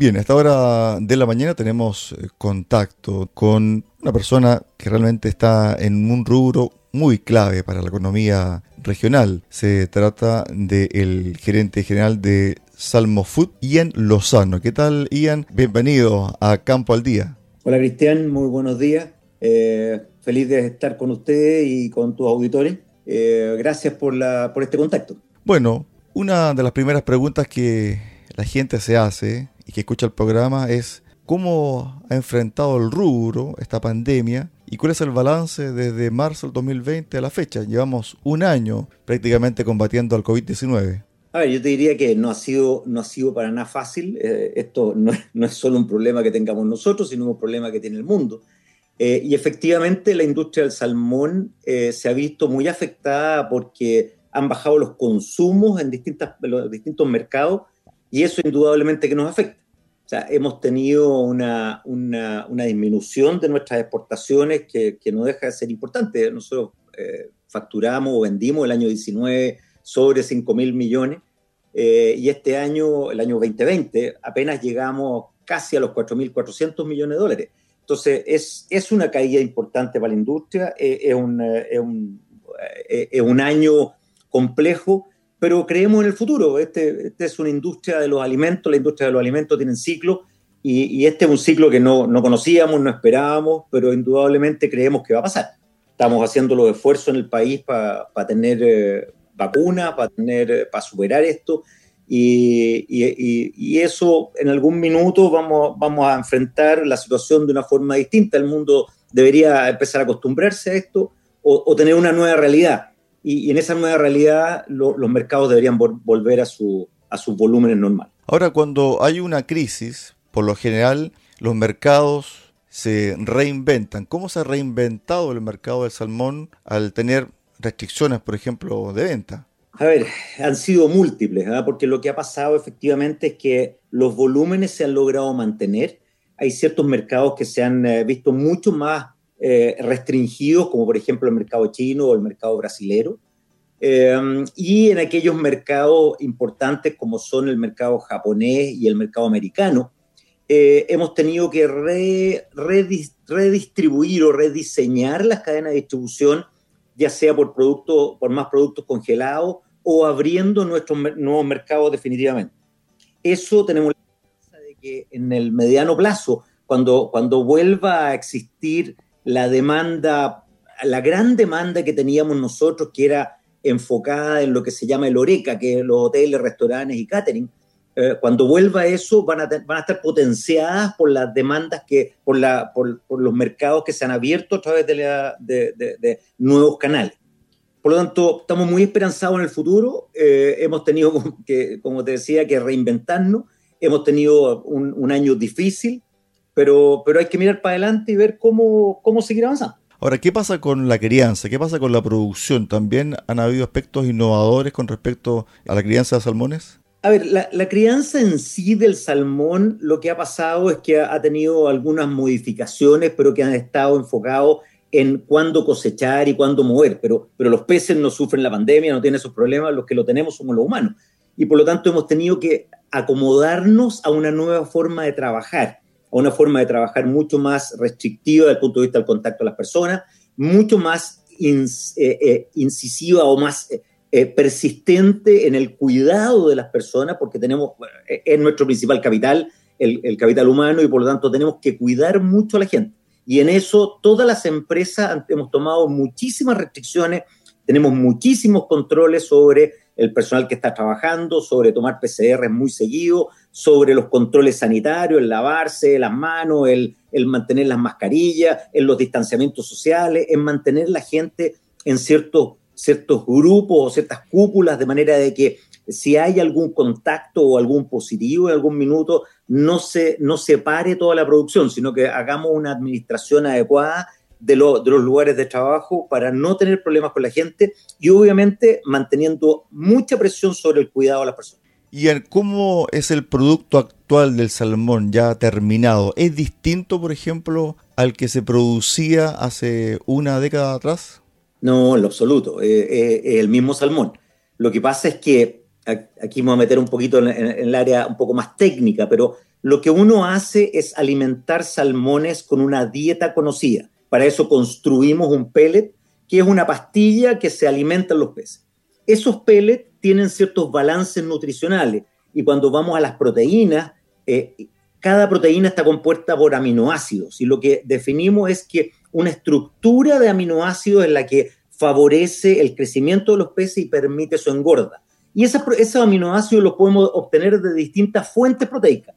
Bien, a esta hora de la mañana tenemos eh, contacto con una persona que realmente está en un rubro muy clave para la economía regional. Se trata del gerente general de Salmo Food, Ian Lozano. ¿Qué tal, Ian? Bienvenido a Campo al Día. Hola, Cristian. Muy buenos días. Eh, feliz de estar con usted y con tus auditores. Eh, gracias por, la, por este contacto. Bueno, una de las primeras preguntas que la gente se hace y que escucha el programa es cómo ha enfrentado el rubro esta pandemia y cuál es el balance desde marzo del 2020 a la fecha. Llevamos un año prácticamente combatiendo al COVID-19. A ver, yo te diría que no ha sido, no ha sido para nada fácil. Eh, esto no, no, es solo un problema que tengamos nosotros, sino un problema que tiene el mundo. Eh, y efectivamente la industria del salmón eh, se ha visto muy afectada porque han bajado los consumos en distintas, los distintos mercados y eso indudablemente que nos afecta. Sea, hemos tenido una, una, una disminución de nuestras exportaciones que, que, no deja de ser importante. Nosotros eh, facturamos o vendimos el año 19 sobre 5 mil millones eh, y este año, el año 2020, apenas llegamos casi a los 4.400 millones de dólares. Entonces, es, es una caída importante para la industria, eh, es, un, es, un, es un año complejo pero creemos en el futuro. Este, este, es una industria de los alimentos, la industria de los alimentos tiene ciclo y, y este es un ciclo que no, no, conocíamos, no esperábamos, pero indudablemente creemos que va a pasar. Estamos haciendo los esfuerzos en el país para pa tener eh, vacunas, para tener, para superar esto y, y, y, eso en algún minuto vamos, vamos a enfrentar la situación de una forma distinta. El mundo debería empezar a acostumbrarse a esto o, o tener una nueva realidad y, y en esa nueva realidad lo, los mercados deberían volver a, su, a sus volúmenes normales. Ahora, cuando hay una crisis, por lo general los mercados se reinventan. ¿Cómo se ha reinventado el mercado del salmón al tener restricciones, por ejemplo, de venta? A ver, han sido múltiples, ¿verdad? porque lo que ha pasado efectivamente es que los volúmenes se han logrado mantener. Hay ciertos mercados que se han eh, visto mucho más eh, restringidos, como por ejemplo el mercado chino o el mercado brasilero, eh, y en aquellos mercados importantes como son el mercado japonés y el mercado americano, eh, hemos tenido que re, redis, redistribuir o rediseñar las cadenas de distribución, ya sea por, producto, por más productos congelados o abriendo nuestros nuevos mercados definitivamente. Eso tenemos la esperanza de que en el mediano plazo, cuando, cuando vuelva a existir la demanda, la gran demanda que teníamos nosotros, que era enfocada en lo que se llama el ORECA, que es los hoteles, restaurantes y catering, eh, cuando vuelva eso van a, van a estar potenciadas por las demandas que, por, la, por, los mercados que se han abierto a través de, la, de, nuevos canales. Por lo tanto, estamos muy esperanzados en el futuro. Eh, hemos tenido, que, como te decía, que reinventarnos. Hemos tenido un año difícil, pero, pero hay que mirar para adelante y ver cómo, cómo seguir avanzando. Ahora, ¿qué pasa con la crianza? ¿Qué pasa con la producción? ¿También han habido aspectos innovadores con respecto a la crianza de salmones? A ver, la, la, crianza en sí del salmón, lo que ha pasado es que ha tenido algunas modificaciones, pero que han estado enfocados en cuándo cosechar y cuándo mover. Pero, pero los peces no sufren la pandemia, no tienen esos problemas, los que lo tenemos somos los humanos. Y por lo tanto hemos tenido que acomodarnos a una nueva forma de trabajar a una forma de trabajar mucho más restrictiva desde el punto de vista del contacto a las personas, mucho más eh, eh, incisiva o más eh, persistente en el cuidado de las personas, porque tenemos, es nuestro principal capital, el, el, capital humano, y por lo tanto tenemos que cuidar mucho a la gente. Y en eso todas las empresas hemos tomado muchísimas restricciones, tenemos muchísimos controles sobre el personal que está trabajando, sobre tomar PCR muy seguido, sobre los controles sanitarios, el lavarse las manos, el, el mantener las mascarillas, en los distanciamientos sociales, en mantener la gente en ciertos, ciertos grupos o ciertas cúpulas, de manera de que si hay algún contacto o algún positivo en algún minuto, no se, no se pare toda la producción, sino que hagamos una administración adecuada de, de, los lugares de trabajo para no tener problemas con la gente y obviamente manteniendo mucha presión sobre el cuidado de las personas. ¿Y cómo es el producto actual del salmón ya terminado? ¿Es distinto, por ejemplo, al que se producía hace una década atrás? No, en lo absoluto. Eh, eh, el mismo salmón. Lo que pasa es que aquí me voy a meter un poquito en, el área un poco más técnica, pero lo que uno hace es alimentar salmones con una dieta conocida. Para eso construimos un pellet, que es una pastilla que se alimenta en los peces. Esos pellets tienen ciertos balances nutricionales y cuando vamos a las proteínas, eh, cada proteína está compuesta por aminoácidos y lo que definimos es que una estructura de aminoácidos es la que favorece el crecimiento de los peces y permite su engorda. Y esos aminoácidos los podemos obtener de distintas fuentes proteicas.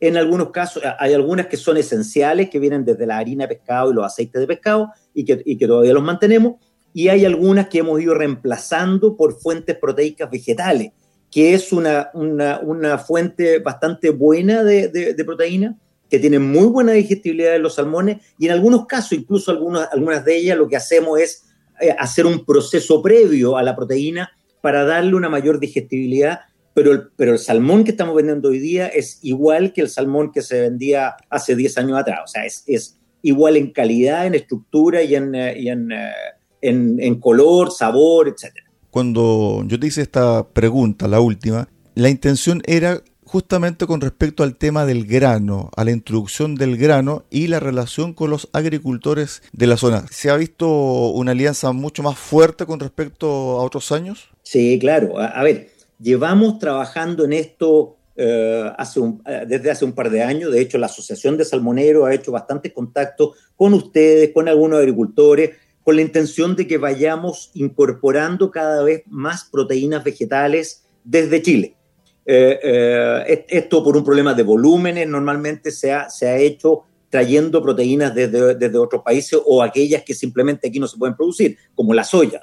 En algunos casos, hay algunas que son esenciales, que vienen desde la harina de pescado y los aceites de pescado, y que, y que todavía los mantenemos. Y hay algunas que hemos ido reemplazando por fuentes proteicas vegetales, que es una, una, fuente bastante buena de, de, proteína, que tiene muy buena digestibilidad en los salmones, y en algunos casos, incluso algunas, algunas de ellas, lo que hacemos es eh, hacer un proceso previo a la proteína para darle una mayor digestibilidad pero el, pero el salmón que estamos vendiendo hoy día es igual que el salmón que se vendía hace 10 años atrás. O sea, es, es igual en calidad, en estructura y en, eh, y en, eh, en, en color, sabor, etc. Cuando yo te hice esta pregunta, la última, la intención era justamente con respecto al tema del grano, a la introducción del grano y la relación con los agricultores de la zona. ¿Se ha visto una alianza mucho más fuerte con respecto a otros años? Sí, claro. a ver, Llevamos trabajando en esto eh, hace eh, desde hace un par de años. De hecho, la Asociación de Salmoneros ha hecho bastantes contactos con ustedes, con algunos agricultores, con la intención de que vayamos incorporando cada vez más proteínas vegetales desde Chile. Eh, esto por un problema de volúmenes normalmente se ha, se ha hecho trayendo proteínas desde, desde, otros países o aquellas que simplemente aquí no se pueden producir, como la soya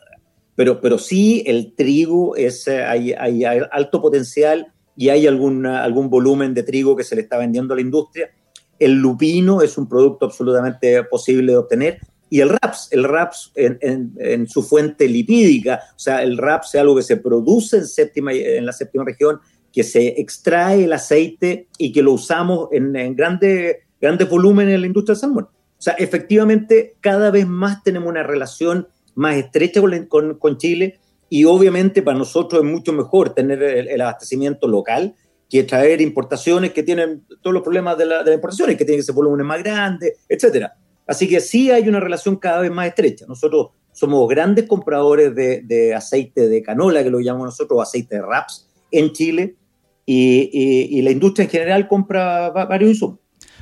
pero, pero sí el trigo es, eh, hay, hay, alto potencial y hay algún, algún volumen de trigo que se le está vendiendo a la industria. El lupino es un producto absolutamente posible de obtener. Y el RAPS, el RAPS en, su fuente lipídica, o sea, el RAPS es algo que se produce en, séptima, en la séptima región, que se extrae el aceite y que lo usamos en, en grandes grandes volúmenes en la industria del salmón. O sea, efectivamente, cada vez más tenemos una relación más estrecha con, Chile y obviamente para nosotros es mucho mejor tener el, abastecimiento local que traer importaciones que tienen todos los problemas de la, de importaciones, que tienen que ser volúmenes más grandes, etcétera. Así que sí hay una relación cada vez más estrecha. Nosotros somos grandes compradores de, aceite de canola, que lo llamamos nosotros, aceite de raps, en Chile, y, la industria en general compra varios insumos.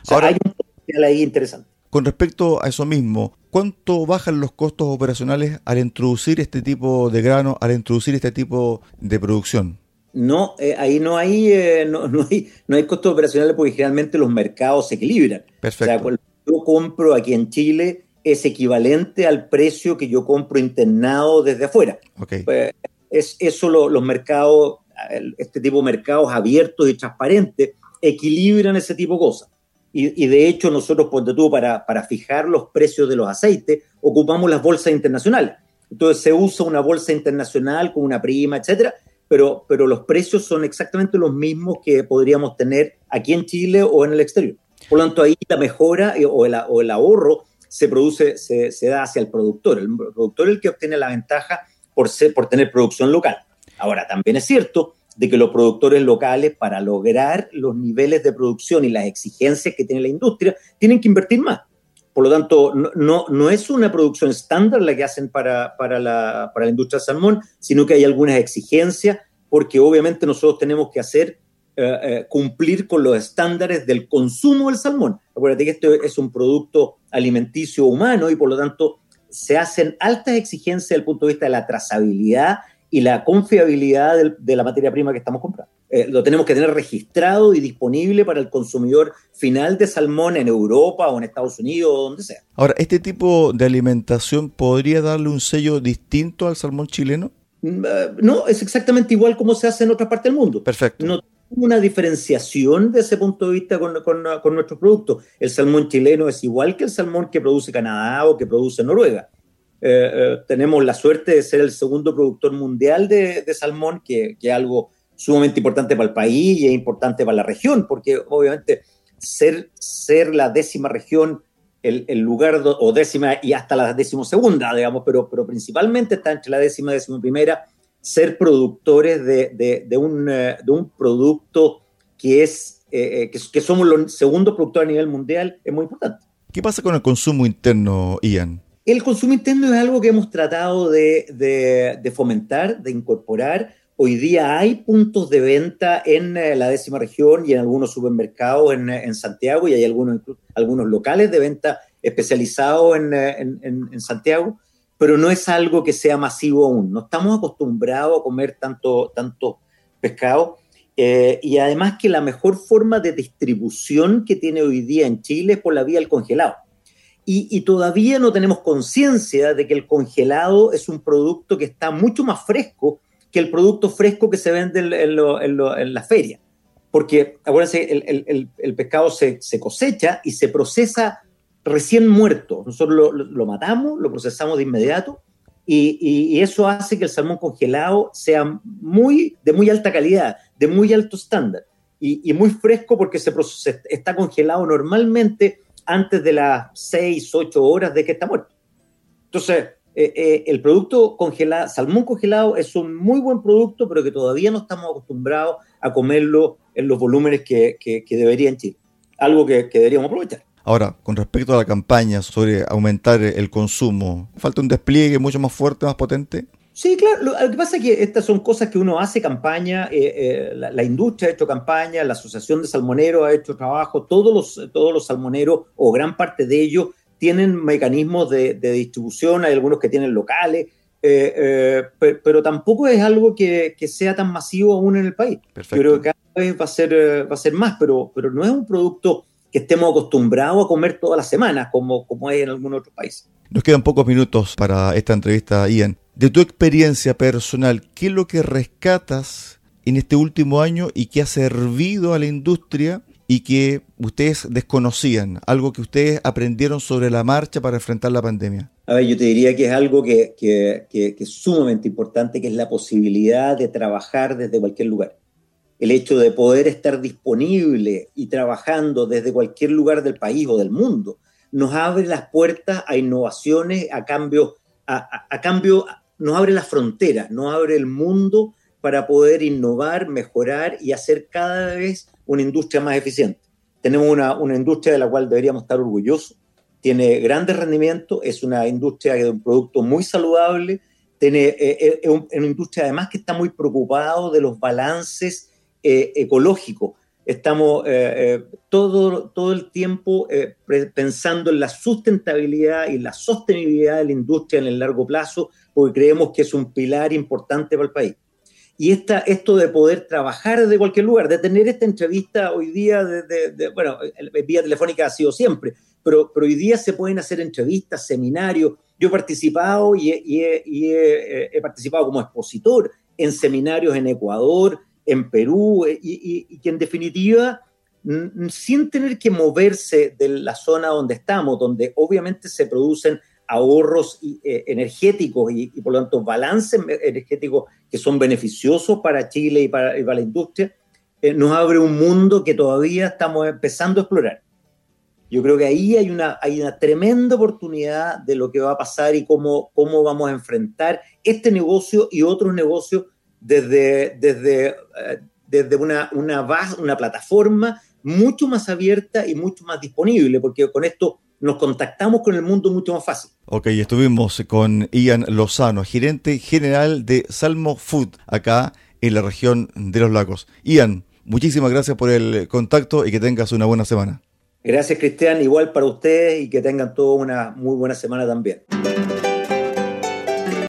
Ahora, hay un potencial ahí interesante. Con respecto a eso mismo, ¿cuánto bajan los costos operacionales al introducir este tipo de grano, al introducir este tipo de producción? No, eh, ahí no hay, eh, no, hay, no hay costos operacionales porque generalmente los mercados se equilibran. Perfecto. O sea, compro aquí en Chile es equivalente al precio que yo compro internado desde afuera. Okay. Pues, es eso los mercados, este tipo de mercados abiertos y transparentes equilibran ese tipo de cosas. Y, de hecho nosotros, ponte tú, para, para fijar los precios de los aceites, ocupamos las bolsas internacionales. Entonces se usa una bolsa internacional con una prima, etcétera, pero, pero los precios son exactamente los mismos que podríamos tener aquí en Chile o en el exterior. Por lo tanto, ahí la mejora o el, o el ahorro se produce, se, da hacia el productor. El productor es el que obtiene la ventaja por, por tener producción local. Ahora, también es cierto de que los productores locales, para lograr los niveles de producción y las exigencias que tiene la industria, tienen que invertir más. Por lo tanto, no, no, es una producción estándar la que hacen para, para, la, para la industria del salmón, sino que hay algunas exigencias, porque obviamente nosotros tenemos que hacer eh, eh, cumplir con los estándares del consumo del salmón. Acuérdate que esto es un producto alimenticio humano y por lo tanto se hacen altas exigencias desde el punto de vista de la trazabilidad y la confiabilidad de la materia prima que estamos comprando. Eh, lo tenemos que tener registrado y disponible para el consumidor final de salmón en Europa o en Estados Unidos o donde sea. Ahora, ¿este tipo de alimentación podría darle un sello distinto al salmón chileno? Mm, no, es exactamente igual como se hace en otras partes del mundo. Perfecto. No una diferenciación de ese punto de vista con, con, con nuestros productos. El salmón chileno es igual que el salmón que produce Canadá o que produce Noruega. Eh, eh, tenemos la suerte de ser el segundo productor mundial de, salmón, que, es algo sumamente importante para el país y es importante para la región, porque obviamente ser, ser la décima región, el, lugar, o décima y hasta la décimo segunda, digamos, pero, pero principalmente está entre la décima y décima primera, ser productores de, un, de un, producto que es que, que, somos los segundos productores a nivel mundial es muy importante. ¿Qué pasa con el consumo interno, Ian? El consumo interno es algo que hemos tratado de, fomentar, de incorporar. Hoy día hay puntos de venta en eh, la décima región y en algunos supermercados en, Santiago y hay algunos, algunos locales de venta especializados eh, en, Santiago, pero no es algo que sea masivo aún. No estamos acostumbrados a comer tanto, tanto pescado. Eh, y además que la mejor forma de distribución que tiene hoy día en Chile es por la vía del congelado y, todavía no tenemos conciencia de que el congelado es un producto que está mucho más fresco que el producto fresco que se vende en, la feria. Porque, acuérdense, el, pescado se, cosecha y se procesa recién muerto. Nosotros lo, matamos, lo procesamos de inmediato y, eso hace que el salmón congelado sea muy, de muy alta calidad, de muy alto estándar y, muy fresco porque se, está congelado normalmente antes de las 6, 8 horas de que está muerto. Entonces, eh, eh, el producto congelado, salmón congelado es un muy buen producto, pero que todavía no estamos acostumbrados a comerlo en los volúmenes que, que, que debería en Chile. Algo que, que deberíamos aprovechar. Ahora, con respecto a la campaña sobre aumentar el consumo, ¿falta un despliegue mucho más fuerte, más potente? Sí, claro. Lo, que pasa es que estas son cosas que uno hace campaña, eh, eh, la, industria ha hecho campaña, la Asociación de Salmoneros ha hecho trabajo, todos los, todos los salmoneros o gran parte de ellos tienen mecanismos de, distribución, hay algunos que tienen locales, eh, pero, tampoco es algo que, sea tan masivo aún en el país. Yo creo que cada vez va a ser, va a ser más, pero, pero no es un producto que estemos acostumbrados a comer todas las semanas, como, como hay en algunos otros países. Nos quedan pocos minutos para esta entrevista, Ian de tu experiencia personal, ¿qué es lo que rescatas en este último año y que ha servido a la industria y que ustedes desconocían? Algo que ustedes aprendieron sobre la marcha para enfrentar la pandemia. A ver, yo te diría que es algo que, es sumamente importante, que es la posibilidad de trabajar desde cualquier lugar. El hecho de poder estar disponible y trabajando desde cualquier lugar del país o del mundo nos abre las puertas a innovaciones, a cambios, a, cambio nos abre las fronteras, nos abre el mundo para poder innovar, mejorar y hacer cada vez una industria más eficiente. Tenemos una, industria de la cual deberíamos estar orgullosos, tiene grandes rendimientos, es una industria de un producto muy saludable, tiene, eh, eh, es una industria además que está muy preocupado de los balances eh, ecológicos. Estamos todo, todo el tiempo pensando en la sustentabilidad y la sostenibilidad de la industria en el largo plazo, porque creemos que es un pilar importante para el país. Y esta, esto de poder trabajar desde cualquier lugar, de tener esta entrevista hoy día, de, bueno, vía telefónica ha sido siempre, pero, pero hoy día se pueden hacer entrevistas, seminarios. Yo he participado y, he, participado como expositor en seminarios en Ecuador, en Perú, y, y que en definitiva, sin tener que moverse de la zona donde estamos, donde obviamente se producen ahorros eh, energéticos y, por lo tanto balances energéticos que son beneficiosos para Chile y para, la industria, eh, nos abre un mundo que todavía estamos empezando a explorar. Yo creo que ahí hay una, hay una tremenda oportunidad de lo que va a pasar y cómo, cómo vamos a enfrentar este negocio y otros negocios desde, desde, eh, desde una, una, base, una plataforma mucho más abierta y mucho más disponible, porque con esto nos contactamos con el mundo mucho más fácil. Ok, estuvimos con Ian Lozano, gerente general de Salmo Food, acá en la región de los lagos. Ian, muchísimas gracias por el contacto y que tengas una buena semana. Gracias, Cristian. Igual para ustedes y que tengan toda una muy buena semana también.